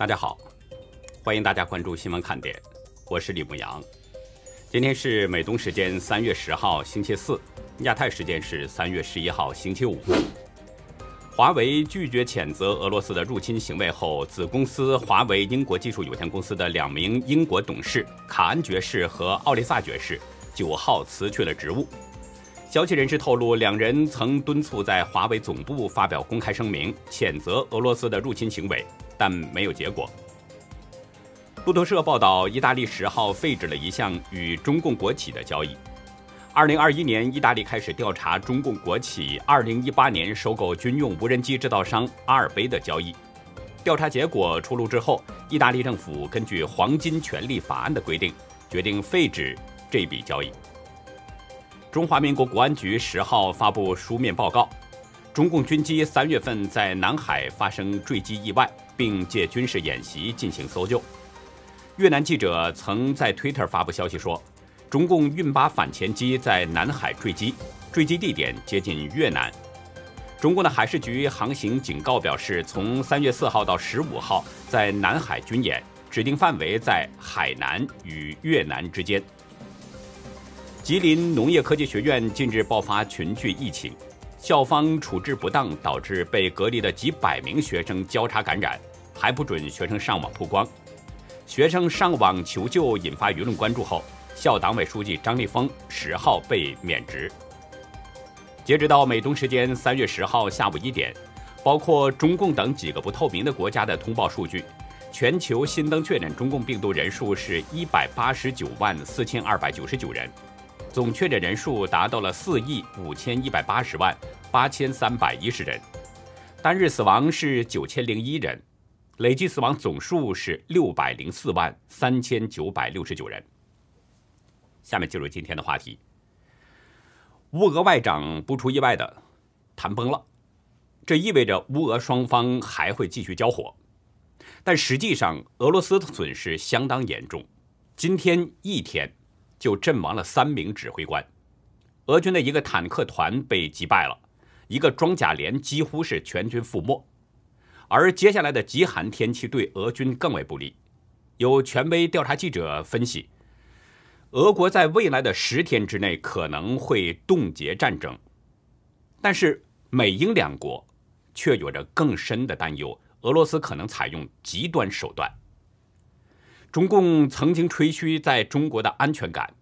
大家好，欢迎大家关注新闻看点，我是李牧阳。今天是美东时间三月十号星期四，亚太时间是三月十一号星期五。华为拒绝谴责俄罗斯的入侵行为后，子公司华为英国技术有限公司的两名英国董事卡恩爵士和奥利萨爵士九号辞去了职务。消息人士透露，两人曾敦促在华为总部发表公开声明，谴责俄罗斯的入侵行为。但没有结果。路透社报道，意大利十号废止了一项与中共国企的交易。二零二一年，意大利开始调查中共国企二零一八年收购军用无人机制造商阿尔卑的交易。调查结果出炉之后，意大利政府根据《黄金权利法案》的规定，决定废止这笔交易。中华民国国安局十号发布书面报告，中共军机三月份在南海发生坠机意外。并借军事演习进行搜救。越南记者曾在 Twitter 发布消息说，中共运八反潜机在南海坠机，坠机地点接近越南。中共的海事局航行警告表示，从三月四号到十五号在南海军演，指定范围在海南与越南之间。吉林农业科技学院近日爆发群聚疫情，校方处置不当，导致被隔离的几百名学生交叉感染。还不准学生上网曝光，学生上网求救引发舆论关注后，校党委书记张立峰十号被免职。截止到美东时间三月十号下午一点，包括中共等几个不透明的国家的通报数据，全球新增确诊中共病毒人数是一百八十九万四千二百九十九人，总确诊人数达到了四亿五千一百八十万八千三百一十人，单日死亡是九千零一人。累计死亡总数是六百零四万三千九百六十九人。下面进入今天的话题。乌俄外长不出意外的谈崩了，这意味着乌俄双方还会继续交火，但实际上俄罗斯的损失相当严重。今天一天就阵亡了三名指挥官，俄军的一个坦克团被击败了，一个装甲连几乎是全军覆没。而接下来的极寒天气对俄军更为不利。有权威调查记者分析，俄国在未来的十天之内可能会冻结战争。但是美英两国却有着更深的担忧，俄罗斯可能采用极端手段。中共曾经吹嘘在中国的安全感，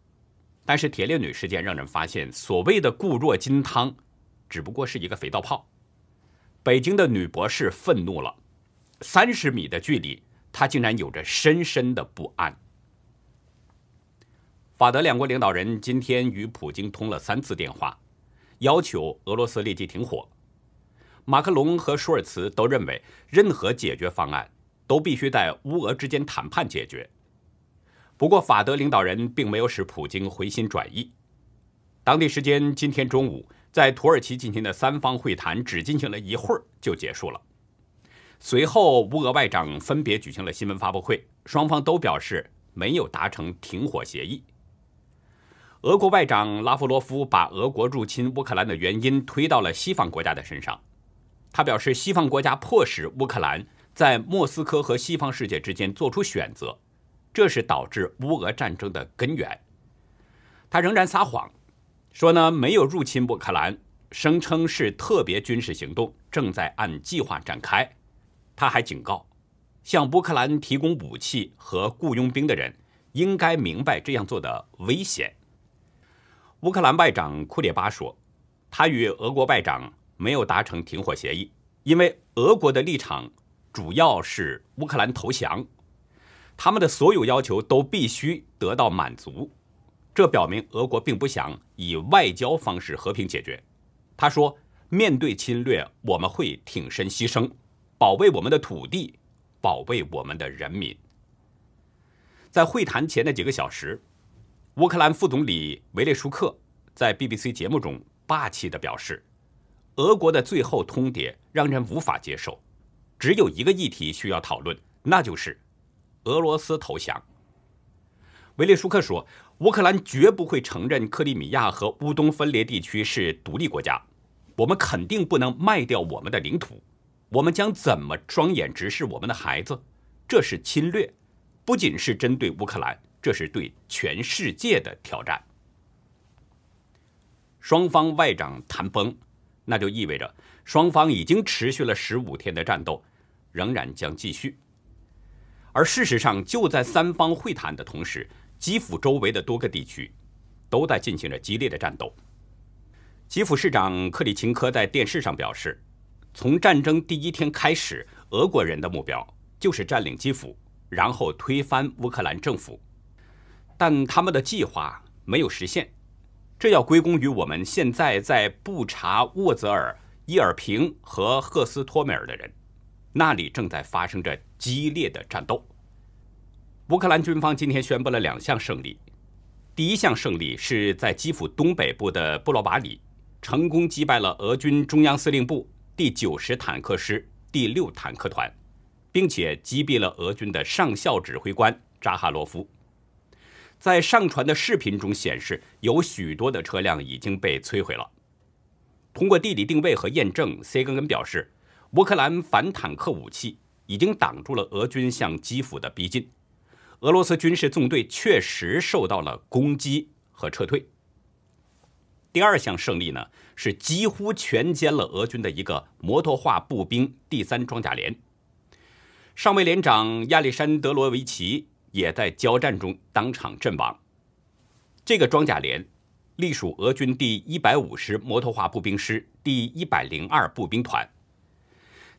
但是铁链女事件让人发现，所谓的固若金汤，只不过是一个肥皂泡。北京的女博士愤怒了，三十米的距离，她竟然有着深深的不安。法德两国领导人今天与普京通了三次电话，要求俄罗斯立即停火。马克龙和舒尔茨都认为，任何解决方案都必须在乌俄之间谈判解决。不过，法德领导人并没有使普京回心转意。当地时间今天中午。在土耳其进行的三方会谈只进行了一会儿就结束了。随后，乌俄外长分别举行了新闻发布会，双方都表示没有达成停火协议。俄国外长拉夫罗夫把俄国入侵乌克兰的原因推到了西方国家的身上，他表示西方国家迫使乌克兰在莫斯科和西方世界之间做出选择，这是导致乌俄战争的根源。他仍然撒谎。说呢，没有入侵乌克兰，声称是特别军事行动正在按计划展开。他还警告，向乌克兰提供武器和雇佣兵的人应该明白这样做的危险。乌克兰外长库列巴说，他与俄国外长没有达成停火协议，因为俄国的立场主要是乌克兰投降，他们的所有要求都必须得到满足。这表明俄国并不想以外交方式和平解决。他说：“面对侵略，我们会挺身牺牲，保卫我们的土地，保卫我们的人民。”在会谈前的几个小时，乌克兰副总理维列舒克在 BBC 节目中霸气地表示：“俄国的最后通牒让人无法接受，只有一个议题需要讨论，那就是俄罗斯投降。”维列舒克说。乌克兰绝不会承认克里米亚和乌东分裂地区是独立国家，我们肯定不能卖掉我们的领土。我们将怎么双眼直视我们的孩子？这是侵略，不仅是针对乌克兰，这是对全世界的挑战。双方外长谈崩，那就意味着双方已经持续了十五天的战斗，仍然将继续。而事实上，就在三方会谈的同时，基辅周围的多个地区都在进行着激烈的战斗。基辅市长克里钦科在电视上表示，从战争第一天开始，俄国人的目标就是占领基辅，然后推翻乌克兰政府。但他们的计划没有实现，这要归功于我们现在在布查、沃泽尔、伊尔平和赫斯托梅尔的人，那里正在发生着激烈的战斗。乌克兰军方今天宣布了两项胜利，第一项胜利是在基辅东北部的布罗瓦里。成功击败了俄军中央司令部第九十坦克师第六坦克团，并且击毙了俄军的上校指挥官扎哈罗夫。在上传的视频中显示，有许多的车辆已经被摧毁了。通过地理定位和验证，C 根根表示，乌克兰反坦克武器已经挡住了俄军向基辅的逼近，俄罗斯军事纵队确实受到了攻击和撤退。第二项胜利呢，是几乎全歼了俄军的一个摩托化步兵第三装甲连。上尉连长亚历山德罗维奇也在交战中当场阵亡。这个装甲连隶属俄军第一百五十摩托化步兵师第一百零二步兵团。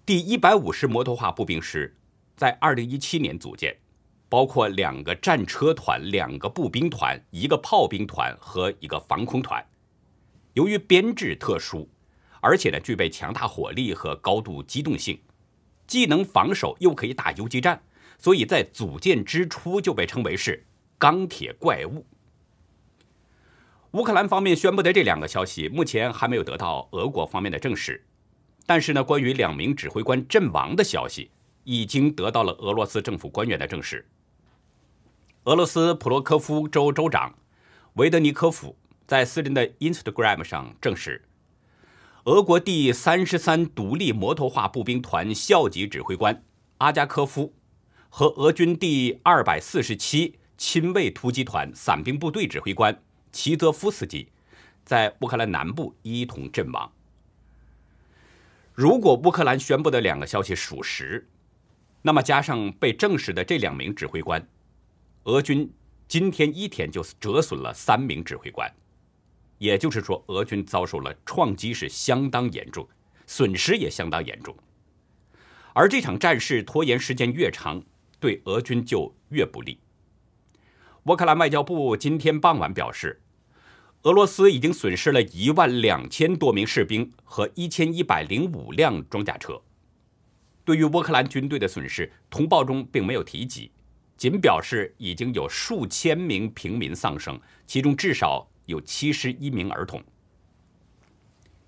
第一百五十摩托化步兵师在二零一七年组建，包括两个战车团、两个步兵团、一个炮兵团和一个防空团。由于编制特殊，而且呢具备强大火力和高度机动性，既能防守又可以打游击战，所以在组建之初就被称为是“钢铁怪物”。乌克兰方面宣布的这两个消息，目前还没有得到俄国方面的证实，但是呢，关于两名指挥官阵亡的消息，已经得到了俄罗斯政府官员的证实。俄罗斯普罗科夫州州长维德尼科夫。在私人的 Instagram 上证实，俄国第三十三独立摩托化步兵团校级指挥官阿加科夫和俄军第二百四十七亲卫突击团伞兵部队指挥官齐泽夫斯基在乌克兰南部一同阵亡。如果乌克兰宣布的两个消息属实，那么加上被证实的这两名指挥官，俄军今天一天就折损了三名指挥官。也就是说，俄军遭受了创击是相当严重，损失也相当严重。而这场战事拖延时间越长，对俄军就越不利。乌克兰外交部今天傍晚表示，俄罗斯已经损失了一万两千多名士兵和一千一百零五辆装甲车。对于乌克兰军队的损失，通报中并没有提及，仅表示已经有数千名平民丧生，其中至少。有七十一名儿童。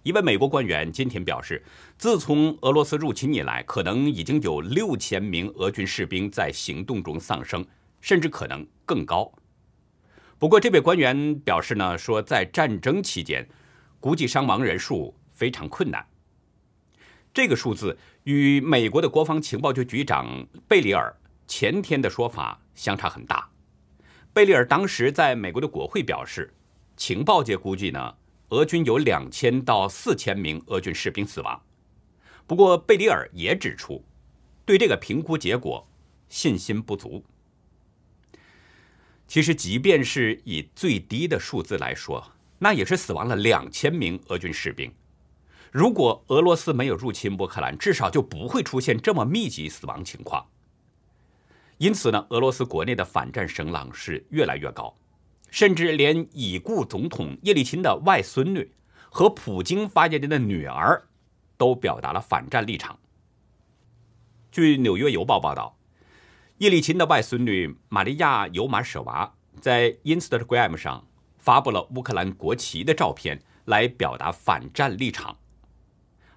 一位美国官员今天表示，自从俄罗斯入侵以来，可能已经有六千名俄军士兵在行动中丧生，甚至可能更高。不过，这位官员表示呢，说在战争期间，估计伤亡人数非常困难。这个数字与美国的国防情报局局长贝里尔前天的说法相差很大。贝里尔当时在美国的国会表示。情报界估计呢，俄军有两千到四千名俄军士兵死亡。不过贝里尔也指出，对这个评估结果信心不足。其实，即便是以最低的数字来说，那也是死亡了两千名俄军士兵。如果俄罗斯没有入侵乌克兰，至少就不会出现这么密集死亡情况。因此呢，俄罗斯国内的反战声浪是越来越高。甚至连已故总统叶利钦的外孙女和普京发言人的女儿都表达了反战立场。据《纽约邮报》报道，叶利钦的外孙女玛利亚·尤马舍娃在 Instagram 上发布了乌克兰国旗的照片，来表达反战立场。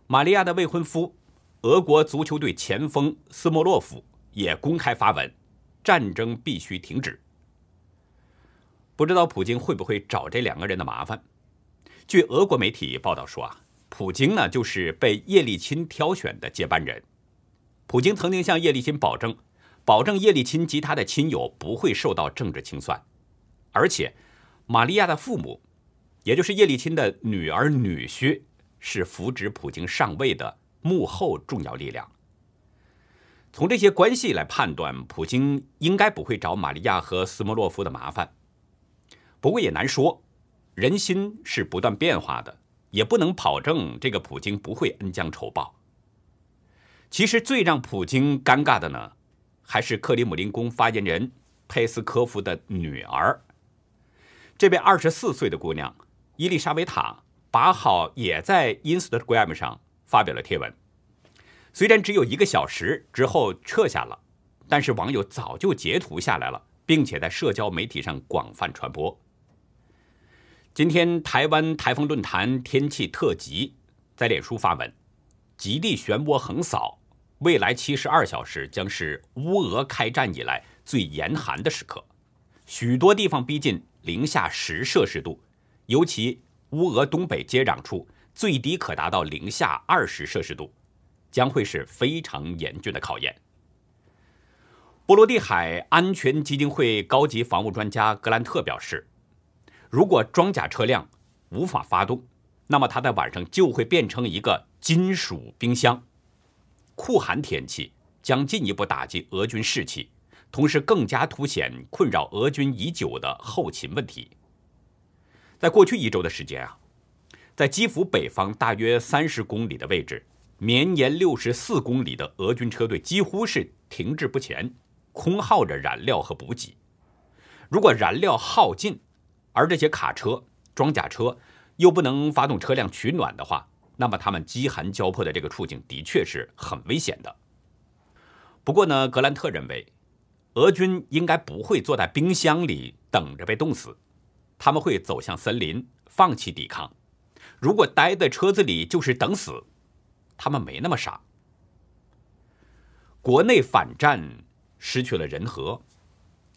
玛利亚的未婚夫、俄国足球队前锋斯莫洛夫也公开发文：“战争必须停止。”不知道普京会不会找这两个人的麻烦？据俄国媒体报道说啊，普京呢就是被叶利钦挑选的接班人。普京曾经向叶利钦保证，保证叶利钦及他的亲友不会受到政治清算，而且玛利亚的父母，也就是叶利钦的女儿女婿，是扶植普京上位的幕后重要力量。从这些关系来判断，普京应该不会找玛利亚和斯莫洛夫的麻烦。不过也难说，人心是不断变化的，也不能保证这个普京不会恩将仇报。其实最让普京尴尬的呢，还是克里姆林宫发言人佩斯科夫的女儿。这位二十四岁的姑娘伊丽莎维塔八号也在 Instagram 上发表了贴文。虽然只有一个小时之后撤下了，但是网友早就截图下来了，并且在社交媒体上广泛传播。今天台湾台风论坛天气特急在脸书发文，极地漩涡横扫，未来七十二小时将是乌俄开战以来最严寒的时刻，许多地方逼近零下十摄氏度，尤其乌俄东北接壤处最低可达到零下二十摄氏度。将会是非常严峻的考验。波罗的海安全基金会高级防务专家格兰特表示，如果装甲车辆无法发动，那么它在晚上就会变成一个金属冰箱。酷寒天气将进一步打击俄军士气，同时更加凸显困扰俄军已久的后勤问题。在过去一周的时间啊，在基辅北方大约三十公里的位置。绵延六十四公里的俄军车队几乎是停滞不前，空耗着燃料和补给。如果燃料耗尽，而这些卡车、装甲车又不能发动车辆取暖的话，那么他们饥寒交迫的这个处境的确是很危险的。不过呢，格兰特认为，俄军应该不会坐在冰箱里等着被冻死，他们会走向森林，放弃抵抗。如果待在车子里就是等死。他们没那么傻。国内反战失去了人和，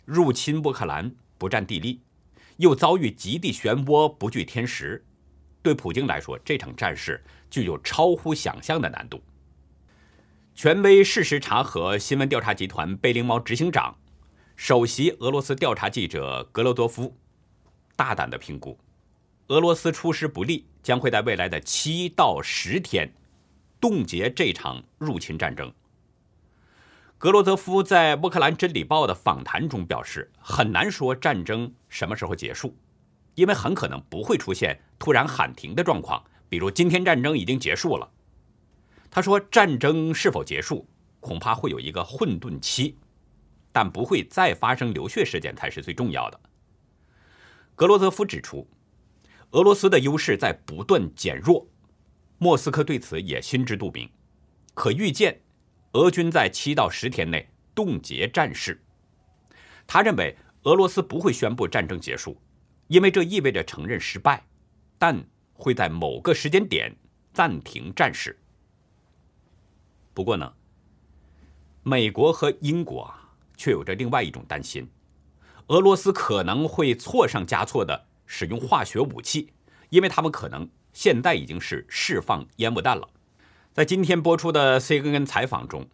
入侵乌克兰不占地利，又遭遇极地漩涡不惧天时，对普京来说，这场战事具有超乎想象的难度。权威事实查核新闻调查集团贝灵猫执行长、首席俄罗斯调查记者格罗多夫大胆的评估，俄罗斯出师不利将会在未来的七到十天。冻结这场入侵战争。格罗泽夫在《乌克兰真理报》的访谈中表示，很难说战争什么时候结束，因为很可能不会出现突然喊停的状况，比如今天战争已经结束了。他说，战争是否结束，恐怕会有一个混沌期，但不会再发生流血事件才是最重要的。格罗泽夫指出，俄罗斯的优势在不断减弱。莫斯科对此也心知肚明，可预见，俄军在七到十天内冻结战事。他认为俄罗斯不会宣布战争结束，因为这意味着承认失败，但会在某个时间点暂停战事。不过呢，美国和英国却有着另外一种担心：俄罗斯可能会错上加错的使用化学武器，因为他们可能。现在已经是释放烟雾弹了。在今天播出的 CNN 采访中，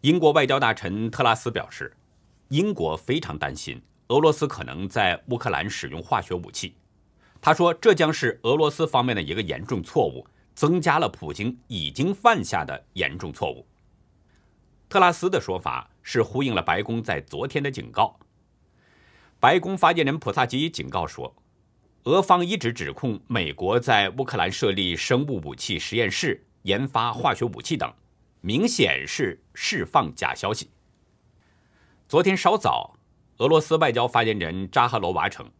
英国外交大臣特拉斯表示，英国非常担心俄罗斯可能在乌克兰使用化学武器。他说，这将是俄罗斯方面的一个严重错误，增加了普京已经犯下的严重错误。特拉斯的说法是呼应了白宫在昨天的警告。白宫发言人普萨基警告说。俄方一直指控美国在乌克兰设立生物武器实验室、研发化学武器等，明显是释放假消息。昨天稍早，俄罗斯外交发言人扎哈罗娃称，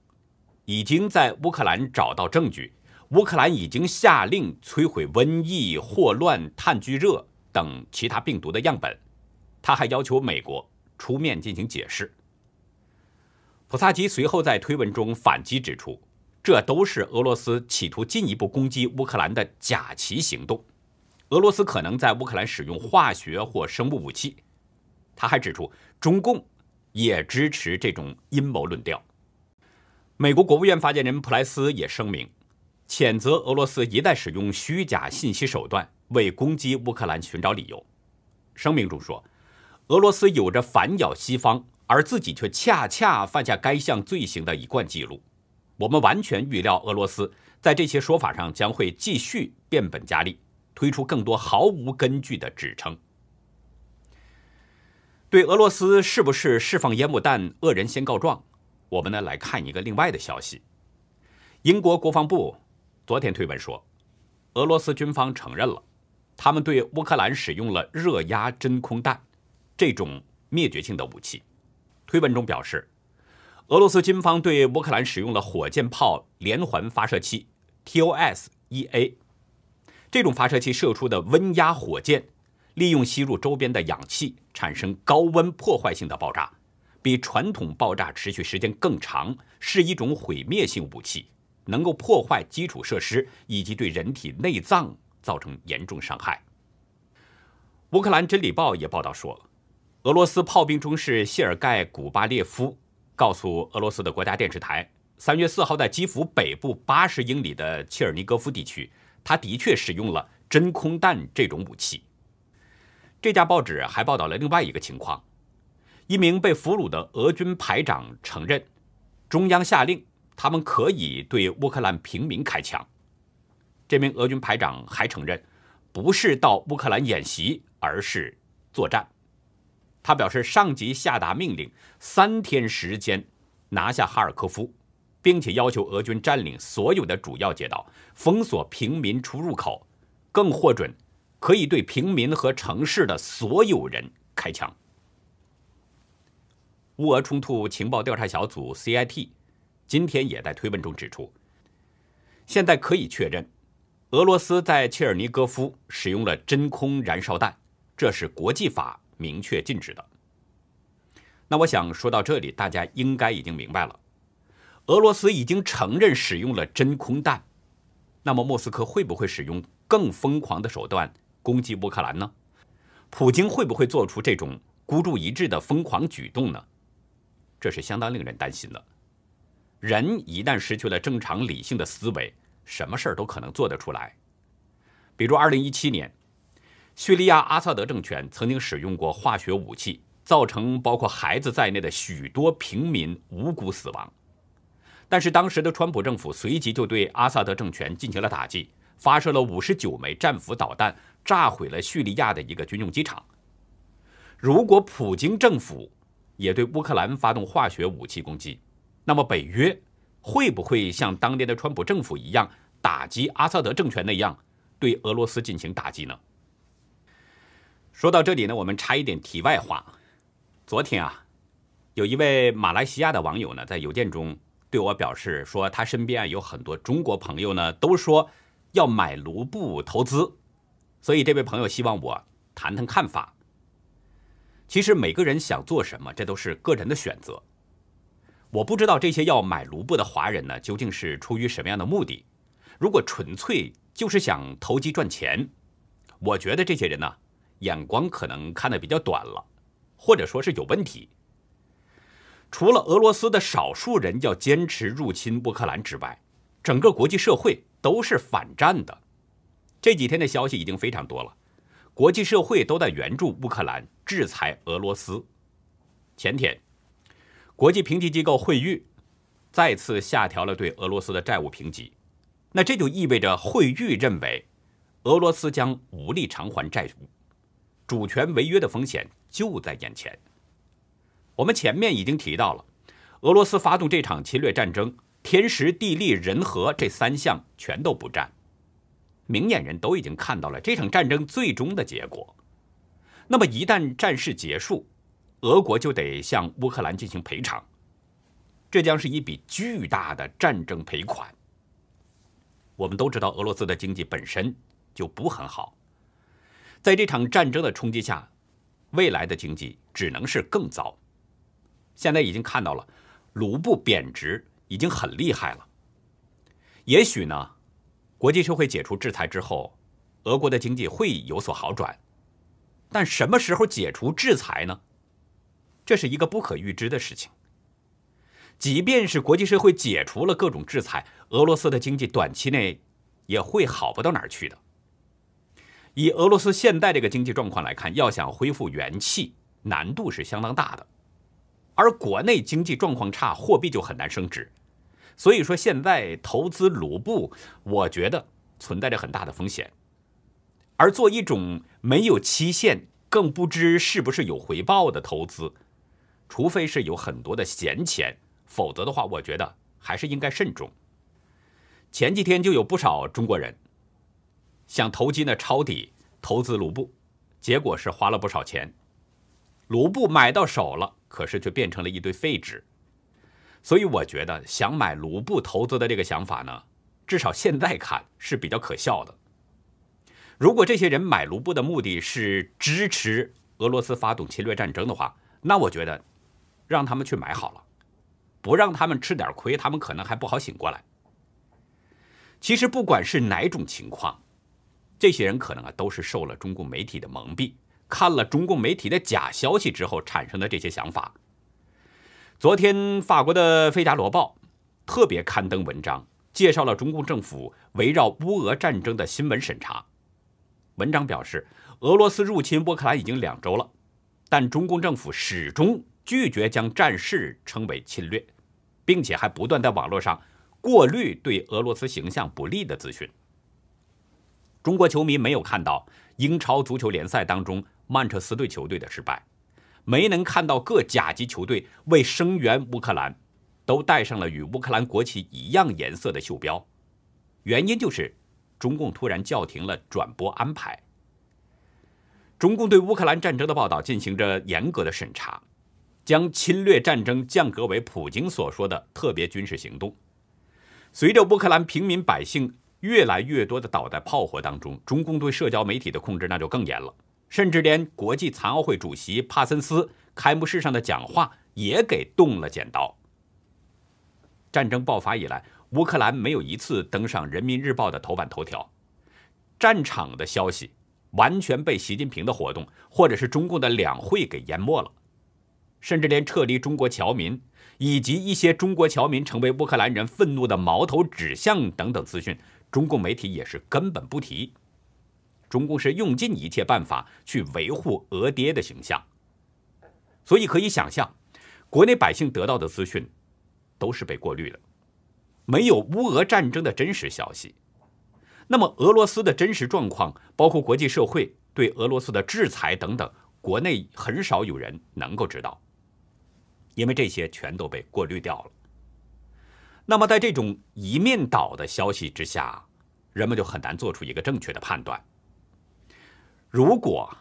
已经在乌克兰找到证据，乌克兰已经下令摧毁瘟疫、霍乱、炭疽热等其他病毒的样本。他还要求美国出面进行解释。普萨基随后在推文中反击指出。这都是俄罗斯企图进一步攻击乌克兰的假旗行动。俄罗斯可能在乌克兰使用化学或生物武器。他还指出，中共也支持这种阴谋论调。美国国务院发言人普莱斯也声明，谴责俄罗斯一再使用虚假信息手段为攻击乌克兰寻找理由。声明中说，俄罗斯有着反咬西方，而自己却恰恰犯下该项罪行的一贯记录。我们完全预料俄罗斯在这些说法上将会继续变本加厉，推出更多毫无根据的指称。对俄罗斯是不是释放烟幕弹，恶人先告状？我们呢来看一个另外的消息。英国国防部昨天推文说，俄罗斯军方承认了，他们对乌克兰使用了热压真空弹这种灭绝性的武器。推文中表示，俄罗斯军方对乌克兰使用了火箭炮连环发射器 TOS-1A，这种发射器射出的温压火箭。利用吸入周边的氧气，产生高温破坏性的爆炸，比传统爆炸持续时间更长，是一种毁灭性武器，能够破坏基础设施以及对人体内脏造成严重伤害。乌克兰真理报也报道说，俄罗斯炮兵中士谢尔盖·古巴列夫告诉俄罗斯的国家电视台，三月四号在基辅北部八十英里的切尔尼戈夫地区，他的确使用了真空弹这种武器。这家报纸还报道了另外一个情况：一名被俘虏的俄军排长承认，中央下令他们可以对乌克兰平民开枪。这名俄军排长还承认，不是到乌克兰演习，而是作战。他表示，上级下达命令，三天时间拿下哈尔科夫，并且要求俄军占领所有的主要街道，封锁平民出入口，更获准。可以对平民和城市的所有人开枪。乌俄冲突情报调查小组 （CIT） 今天也在推文中指出，现在可以确认，俄罗斯在切尔尼戈夫使用了真空燃烧弹，这是国际法明确禁止的。那我想说到这里，大家应该已经明白了，俄罗斯已经承认使用了真空弹，那么莫斯科会不会使用更疯狂的手段？攻击乌克兰呢？普京会不会做出这种孤注一掷的疯狂举动呢？这是相当令人担心的。人一旦失去了正常理性的思维，什么事儿都可能做得出来。比如2017年，叙利亚阿萨德政权曾经使用过化学武器，造成包括孩子在内的许多平民无辜死亡。但是当时的川普政府随即就对阿萨德政权进行了打击，发射了59枚战斧导弹。炸毁了叙利亚的一个军用机场。如果普京政府也对乌克兰发动化学武器攻击，那么北约会不会像当年的川普政府一样打击阿萨德政权那样对俄罗斯进行打击呢？说到这里呢，我们插一点题外话。昨天啊，有一位马来西亚的网友呢，在邮件中对我表示说，他身边啊有很多中国朋友呢，都说要买卢布投资。所以，这位朋友希望我谈谈看法。其实，每个人想做什么，这都是个人的选择。我不知道这些要买卢布的华人呢，究竟是出于什么样的目的。如果纯粹就是想投机赚钱，我觉得这些人呢，眼光可能看得比较短了，或者说是有问题。除了俄罗斯的少数人要坚持入侵乌克兰之外，整个国际社会都是反战的。这几天的消息已经非常多了，国际社会都在援助乌克兰，制裁俄罗斯。前天，国际评级机构惠誉再次下调了对俄罗斯的债务评级，那这就意味着惠誉认为俄罗斯将无力偿还债务，主权违约的风险就在眼前。我们前面已经提到了，俄罗斯发动这场侵略战争，天时地利人和这三项全都不占。明眼人都已经看到了这场战争最终的结果。那么，一旦战事结束，俄国就得向乌克兰进行赔偿，这将是一笔巨大的战争赔款。我们都知道，俄罗斯的经济本身就不很好，在这场战争的冲击下，未来的经济只能是更糟。现在已经看到了，卢布贬值已经很厉害了。也许呢？国际社会解除制裁之后，俄国的经济会有所好转，但什么时候解除制裁呢？这是一个不可预知的事情。即便是国际社会解除了各种制裁，俄罗斯的经济短期内也会好不到哪儿去的。以俄罗斯现在这个经济状况来看，要想恢复元气，难度是相当大的。而国内经济状况差，货币就很难升值。所以说，现在投资卢布，我觉得存在着很大的风险。而做一种没有期限、更不知是不是有回报的投资，除非是有很多的闲钱，否则的话，我觉得还是应该慎重。前几天就有不少中国人想投机呢，抄底投资卢布，结果是花了不少钱，卢布买到手了，可是却变成了一堆废纸。所以我觉得想买卢布投资的这个想法呢，至少现在看是比较可笑的。如果这些人买卢布的目的是支持俄罗斯发动侵略战争的话，那我觉得让他们去买好了，不让他们吃点亏，他们可能还不好醒过来。其实不管是哪种情况，这些人可能啊都是受了中共媒体的蒙蔽，看了中共媒体的假消息之后产生的这些想法。昨天法国的《费加罗报》特别刊登文章，介绍了中共政府围绕乌俄战争的新闻审查。文章表示，俄罗斯入侵乌克兰已经两周了，但中共政府始终拒绝将战事称为侵略，并且还不断在网络上。过滤对俄罗斯形象不利的资讯。中国球迷没有看到英超足球联赛当中曼彻斯队球队的失败，没能看到各甲级球队为声援乌克兰，都带上了与乌克兰国旗一样颜色的袖标。原因就是中共突然叫停了转播安排。中共对乌克兰战争的报道进行着严格的审查，将侵略战争降格为普京所说的特别军事行动。随着乌克兰平民百姓越来越多的倒在炮火当中，中共对社交媒体的控制那就更严了，甚至连国际残奥会主席帕森斯开幕式上的讲话也给动了剪刀。战争爆发以来，乌克兰没有一次登上《人民日报》的头版头条，战场的消息完全被习近平的活动或者是中共的两会给淹没了，甚至连撤离中国侨民。以及一些中国侨民成为乌克兰人愤怒的矛头指向等等资讯，中共媒体也是根本不提。中共是用尽一切办法去维护俄爹的形象，所以可以想象，国内百姓得到的资讯都是被过滤了，没有乌俄战争的真实消息。那么俄罗斯的真实状况，包括国际社会对俄罗斯的制裁等等，国内很少有人能够知道。因为这些全都被过滤掉了。那么，在这种一面倒的消息之下，人们就很难做出一个正确的判断。如果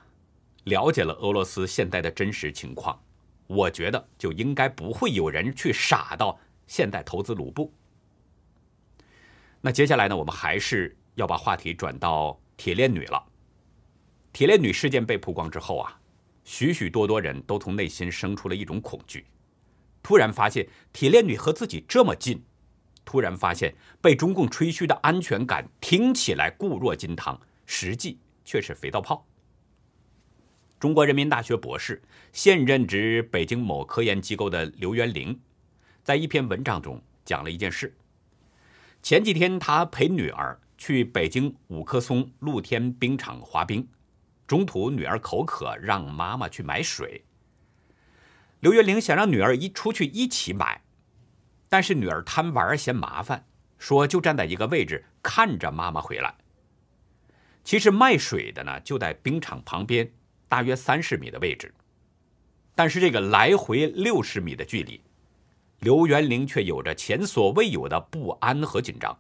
了解了俄罗斯现在的真实情况，我觉得就应该不会有人去傻到现在投资卢布。那接下来呢，我们还是要把话题转到铁链女了。铁链女事件被曝光之后啊，许许多多人都从内心生出了一种恐惧。突然发现铁链女和自己这么近，突然发现被中共吹嘘的安全感听起来固若金汤，实际却是肥皂泡。中国人民大学博士、现任职北京某科研机构的刘元玲，在一篇文章中讲了一件事：前几天他陪女儿去北京五棵松露天冰场滑冰，中途女儿口渴，让妈妈去买水。刘元玲想让女儿一出去一起买，但是女儿贪玩嫌麻烦，说就站在一个位置看着妈妈回来。其实卖水的呢就在冰场旁边，大约三十米的位置，但是这个来回六十米的距离，刘元玲却有着前所未有的不安和紧张。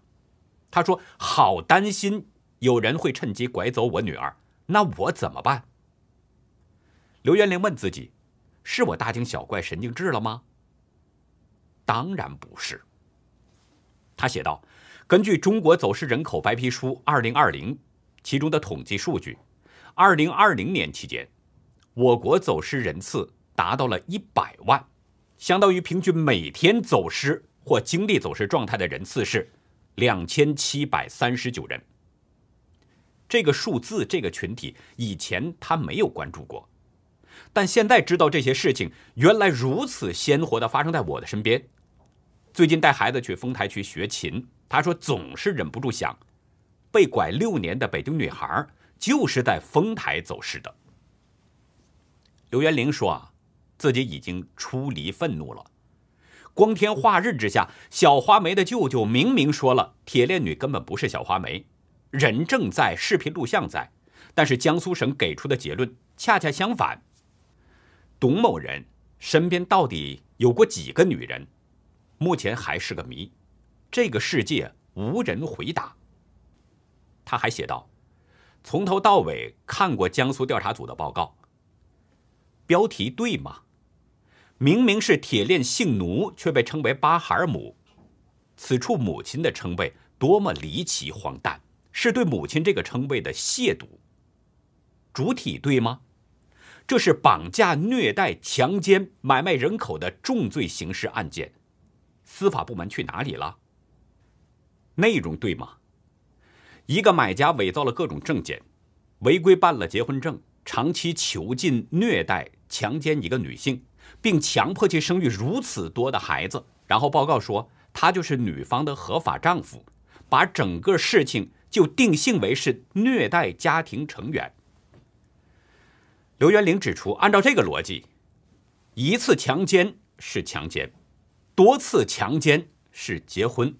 她说：“好担心有人会趁机拐走我女儿，那我怎么办？”刘元玲问自己。是我大惊小怪、神经质了吗？当然不是。他写道：“根据《中国走失人口白皮书（二零二零）》其中的统计数据，二零二零年期间，我国走失人次达到了一百万，相当于平均每天走失或经历走失状态的人次是两千七百三十九人。这个数字，这个群体，以前他没有关注过。”但现在知道这些事情原来如此鲜活的发生在我的身边。最近带孩子去丰台区学琴，他说总是忍不住想，被拐六年的北京女孩就是在丰台走失的。刘元玲说啊，自己已经出离愤怒了。光天化日之下，小花梅的舅舅明明说了，铁链女根本不是小花梅，人正在，视频录像在，但是江苏省给出的结论恰恰相反。董某人身边到底有过几个女人，目前还是个谜，这个世界无人回答。他还写道：“从头到尾看过江苏调查组的报告，标题对吗？”明明是铁链姓奴，却被称为巴哈尔姆，此处母亲的称谓多么离奇荒诞，是对母亲这个称谓的亵渎。主体对吗？这是绑架、虐待、强奸、买卖人口的重罪刑事案件，司法部门去哪里了？内容对吗？一个买家伪造了各种证件，违规办了结婚证，长期囚禁、虐待、强奸一个女性。并强迫其生育如此多的孩子，然后报告说他就是女方的合法丈夫，把整个事情就定性为是虐待家庭成员。刘元玲指出，按照这个逻辑，一次强奸是强奸，多次强奸是结婚，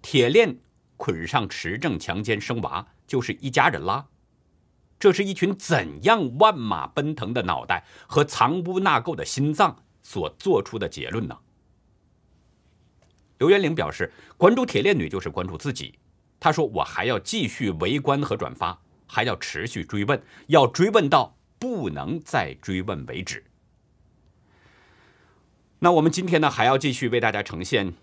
铁链捆上持证强奸生娃就是一家人啦。这是一群怎样万马奔腾的脑袋和藏污纳垢的心脏所做出的结论呢？刘元玲表示，关注铁链女就是关注自己。他说：“我还要继续围观和转发，还要持续追问，要追问到不能再追问为止。”那我们今天呢，还要继续为大家呈现《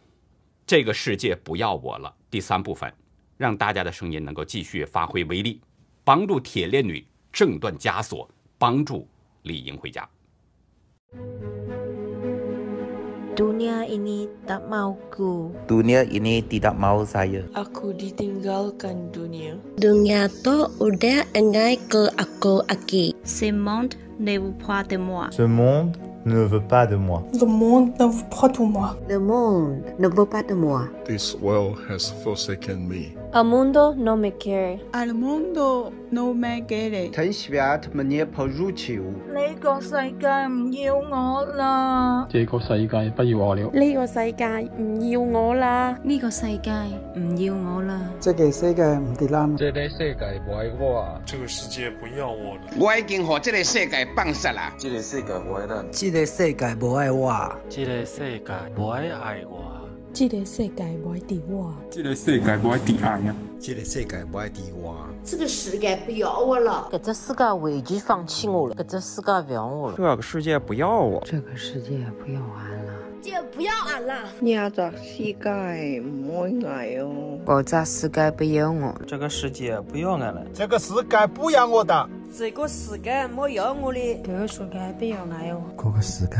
这个世界不要我了》第三部分，让大家的声音能够继续发挥威力。帮助铁链女挣断枷锁，帮助李英回家。Dunia ini tak mauku. Dunia ini tidak mau saya. Aku ditinggalkan dunia. Dunia tu udah engai ke aku aki. Ce monde ne veut pas de moi. Ce monde ne veut pas de moi. Le monde ne veut pas de moi. Le monde ne veut pas de moi. This world has forsaken me. El mundo no me quiere. Al mundo no me quiere. 睇 sviat mnie porzucił. 呢個世界唔要我啦。這個世界不要我了。呢個世界唔要我啦。呢個世界唔要我啦。這個世界唔得啦。這個世界不愛我啊。這個世界不要我了。我已經和這個世界放棄了。這個世界不愛咱。這個世界不愛我。這個世界不愛愛我。這個世界不愛敵我，这个世界不愛敵愛呀，这个世界不愛敵我，这个世界不要我了，这个世界已經放弃我了，这个世界不要我了，这个世界不要我，这个世界不要俺了，這不要俺了，这个世界唔愛俺哦，搿只世界不要我，这个世界不要俺了，这个世界不要我的，这个世界没要我的，这个世界不要俺哟，这个世界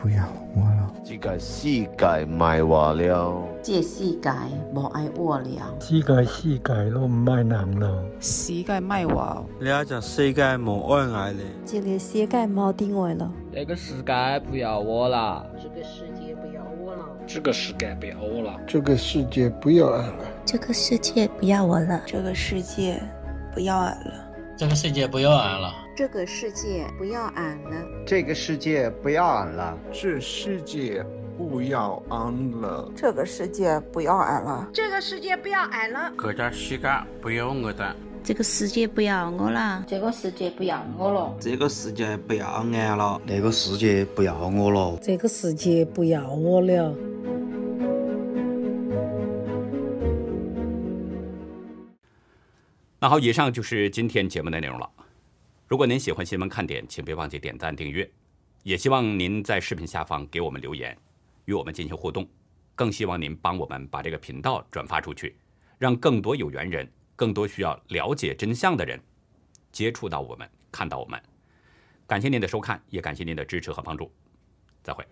不要我了。這個世界唔愛我了，這個世界冇愛我了，这个世界都唔愛人了，世界唔愛我，呢個世界冇愛愛了，这个世界冇定位了，这个世界不要我了，这个世界不要我了，这个世界不要我了，这个世界不要俺了，这个世界不要我了，这个世界不要俺了，这个世界不要俺了。這個世界不要俺了，这个世界不要俺了，这世界不要俺了，这个世界不要俺了，这个世界不要俺了，這個世界不要我的，这个世界不要我了。这个世界不要我了，这个世界不要俺了，那个世界不要我了，这个世界不要我了。那好，以上就是今天节目的内容了。如果您喜欢新闻看点，请别忘记点赞订阅。也希望您在视频下方给我们留言，与我们进行互动。更希望您帮我们把这个频道转发出去，让更多有缘人、更多需要了解真相的人接触到我们、看到我们。感谢您的收看，也感谢您的支持和帮助。再会。